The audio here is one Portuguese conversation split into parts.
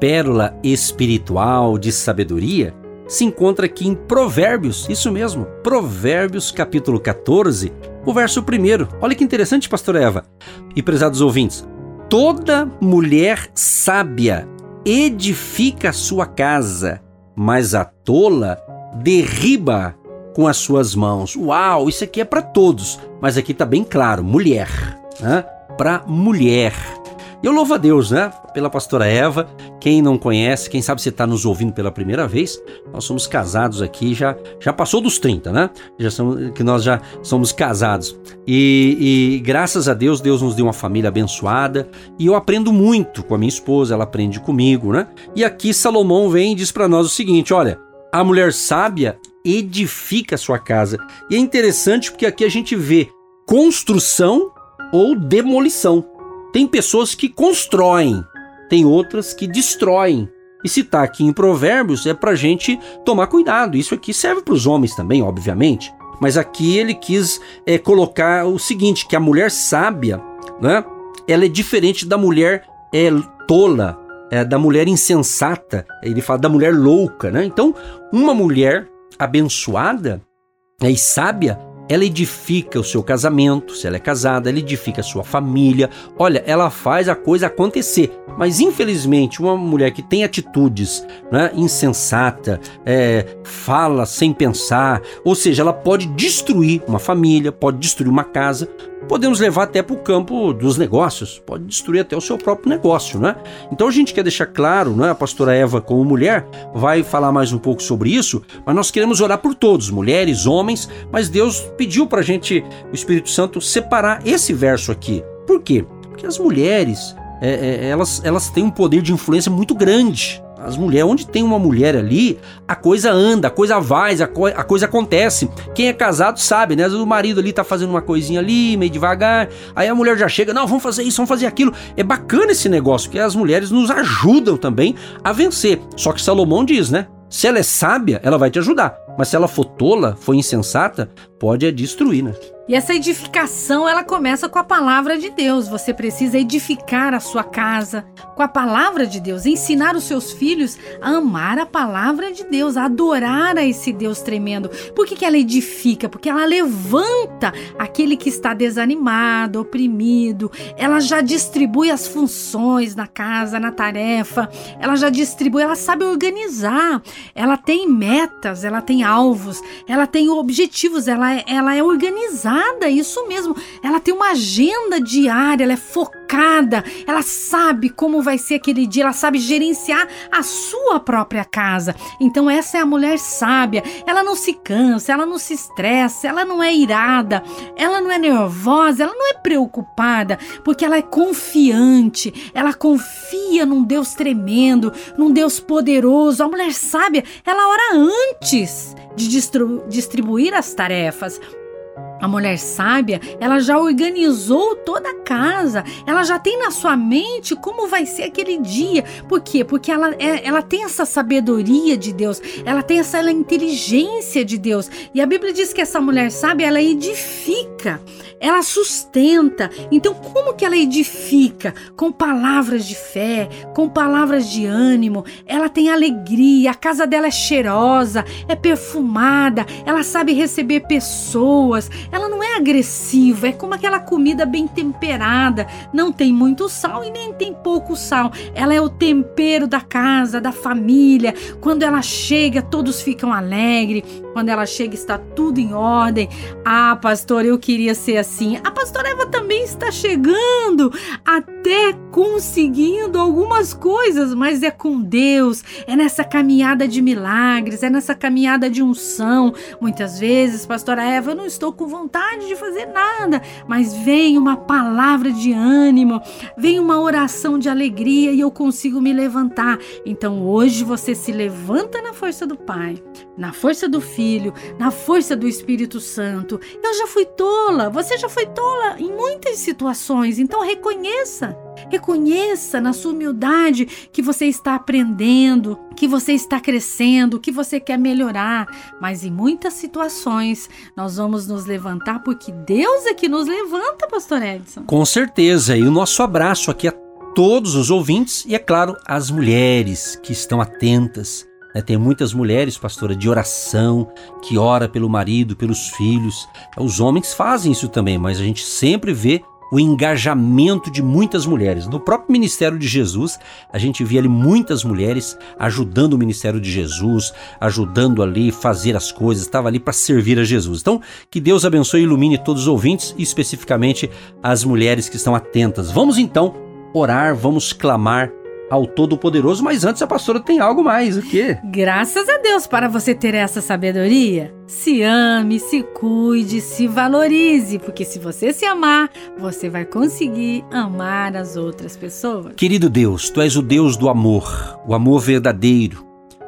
pérola espiritual de sabedoria se encontra aqui em Provérbios, isso mesmo, Provérbios capítulo 14, o verso 1. Olha que interessante, pastor Eva. E prezados ouvintes, toda mulher sábia edifica a sua casa, mas a tola derriba com as suas mãos. Uau, isso aqui é para todos, mas aqui está bem claro, mulher, né? Para mulher. E eu louvo a Deus, né? Pela pastora Eva. Quem não conhece, quem sabe você está nos ouvindo pela primeira vez, nós somos casados aqui, já, já passou dos 30, né? Já somos, que nós já somos casados. E, e graças a Deus, Deus nos deu uma família abençoada. E eu aprendo muito com a minha esposa, ela aprende comigo, né? E aqui Salomão vem e diz para nós o seguinte: olha, a mulher sábia edifica a sua casa. E é interessante porque aqui a gente vê construção ou demolição. Tem pessoas que constroem, tem outras que destroem. E está aqui em Provérbios é para gente tomar cuidado. Isso aqui serve para os homens também, obviamente. Mas aqui ele quis é, colocar o seguinte: que a mulher sábia, né? Ela é diferente da mulher é, tola, é, da mulher insensata. Ele fala da mulher louca, né? Então, uma mulher abençoada e sábia, ela edifica o seu casamento, se ela é casada, ela edifica a sua família. Olha, ela faz a coisa acontecer. Mas infelizmente, uma mulher que tem atitudes né, insensata, é, fala sem pensar, ou seja, ela pode destruir uma família, pode destruir uma casa, podemos levar até para o campo dos negócios, pode destruir até o seu próprio negócio, né? Então a gente quer deixar claro, né? A pastora Eva, como mulher, vai falar mais um pouco sobre isso, mas nós queremos orar por todos, mulheres, homens, mas Deus pediu para a gente, o Espírito Santo, separar esse verso aqui. Por quê? Porque as mulheres, é, é, elas, elas têm um poder de influência muito grande as mulheres, onde tem uma mulher ali, a coisa anda, a coisa vai, a, co a coisa acontece. Quem é casado sabe, né? O marido ali tá fazendo uma coisinha ali, meio devagar, aí a mulher já chega, não, vamos fazer isso, vamos fazer aquilo. É bacana esse negócio, que as mulheres nos ajudam também a vencer. Só que Salomão diz, né? Se ela é sábia, ela vai te ajudar. Mas se ela for tola, for insensata, pode é destruir, né? E essa edificação, ela começa com a palavra de Deus. Você precisa edificar a sua casa com a palavra de Deus, ensinar os seus filhos a amar a palavra de Deus, a adorar a esse Deus tremendo. Por que, que ela edifica? Porque ela levanta aquele que está desanimado, oprimido. Ela já distribui as funções na casa, na tarefa. Ela já distribui, ela sabe organizar. Ela tem metas, ela tem alvos, ela tem objetivos, ela, é, ela é organizada isso mesmo. Ela tem uma agenda diária, ela é focada, ela sabe como vai ser aquele dia, ela sabe gerenciar a sua própria casa. Então, essa é a mulher sábia. Ela não se cansa, ela não se estressa, ela não é irada, ela não é nervosa, ela não é preocupada, porque ela é confiante, ela confia num Deus tremendo, num Deus poderoso. A mulher sábia, ela ora antes de distribuir as tarefas. A mulher sábia, ela já organizou toda a casa, ela já tem na sua mente como vai ser aquele dia. Por quê? Porque ela, é, ela tem essa sabedoria de Deus, ela tem essa ela, inteligência de Deus. E a Bíblia diz que essa mulher sábia, ela edifica, ela sustenta. Então, como que ela edifica? Com palavras de fé, com palavras de ânimo, ela tem alegria, a casa dela é cheirosa, é perfumada, ela sabe receber pessoas ela não é agressiva, é como aquela comida bem temperada, não tem muito sal e nem tem pouco sal. Ela é o tempero da casa, da família. Quando ela chega, todos ficam alegres Quando ela chega, está tudo em ordem. Ah, pastor, eu queria ser assim. A pastora Eva também está chegando, até conseguindo algumas coisas, mas é com Deus, é nessa caminhada de milagres, é nessa caminhada de unção. Muitas vezes, pastora Eva, eu não estou com vontade de fazer nada, mas vem uma palavra de ânimo, vem uma oração de alegria e eu consigo me levantar. Então hoje você se levanta na força do Pai, na força do Filho, na força do Espírito Santo. Eu já fui tola, você já foi tola em muitas situações, então reconheça. Reconheça na sua humildade que você está aprendendo, que você está crescendo, que você quer melhorar. Mas em muitas situações nós vamos nos levantar porque Deus é que nos levanta, Pastor Edson. Com certeza. E o nosso abraço aqui a todos os ouvintes e, é claro, as mulheres que estão atentas. Né? Tem muitas mulheres, pastora, de oração, que ora pelo marido, pelos filhos. Os homens fazem isso também, mas a gente sempre vê o engajamento de muitas mulheres. No próprio ministério de Jesus, a gente via ali muitas mulheres ajudando o ministério de Jesus, ajudando ali fazer as coisas, estava ali para servir a Jesus. Então, que Deus abençoe e ilumine todos os ouvintes especificamente as mulheres que estão atentas. Vamos então orar, vamos clamar ao Todo-Poderoso, mas antes a pastora tem algo mais, o quê? Graças a Deus para você ter essa sabedoria. Se ame, se cuide, se valorize, porque se você se amar, você vai conseguir amar as outras pessoas. Querido Deus, tu és o Deus do amor, o amor verdadeiro.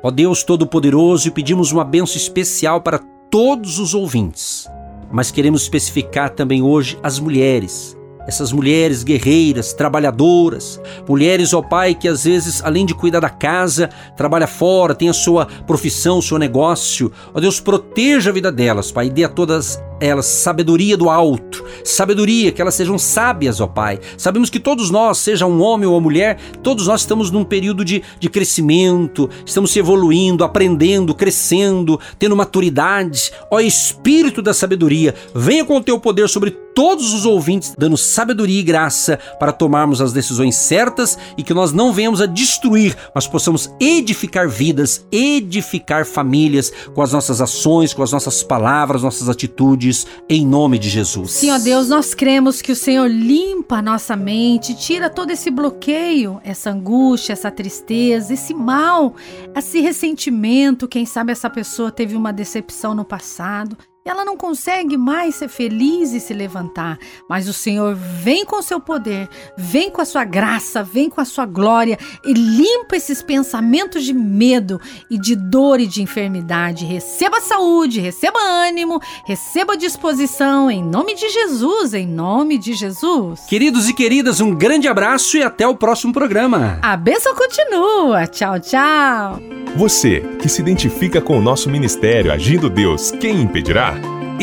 Ó Deus Todo-Poderoso, e pedimos uma benção especial para todos os ouvintes. Mas queremos especificar também hoje as mulheres essas mulheres guerreiras, trabalhadoras, mulheres, ó Pai, que às vezes, além de cuidar da casa, trabalha fora, tem a sua profissão, o seu negócio. Ó Deus, proteja a vida delas, Pai, e dê a todas elas sabedoria do alto, sabedoria, que elas sejam sábias, ó Pai. Sabemos que todos nós, seja um homem ou uma mulher, todos nós estamos num período de, de crescimento, estamos se evoluindo, aprendendo, crescendo, tendo maturidade. Ó Espírito da sabedoria, venha com o teu poder sobre todos os ouvintes, dando sabedoria e graça para tomarmos as decisões certas e que nós não venhamos a destruir, mas possamos edificar vidas, edificar famílias com as nossas ações, com as nossas palavras, nossas atitudes em nome de Jesus. Ó Deus, nós cremos que o Senhor limpa a nossa mente, tira todo esse bloqueio, essa angústia, essa tristeza, esse mal, esse ressentimento. Quem sabe essa pessoa teve uma decepção no passado ela não consegue mais ser feliz e se levantar, mas o Senhor vem com seu poder, vem com a sua graça, vem com a sua glória e limpa esses pensamentos de medo e de dor e de enfermidade. Receba saúde, receba ânimo, receba disposição em nome de Jesus, em nome de Jesus. Queridos e queridas, um grande abraço e até o próximo programa. A bênção continua. Tchau, tchau. Você que se identifica com o nosso ministério Agindo Deus, quem impedirá?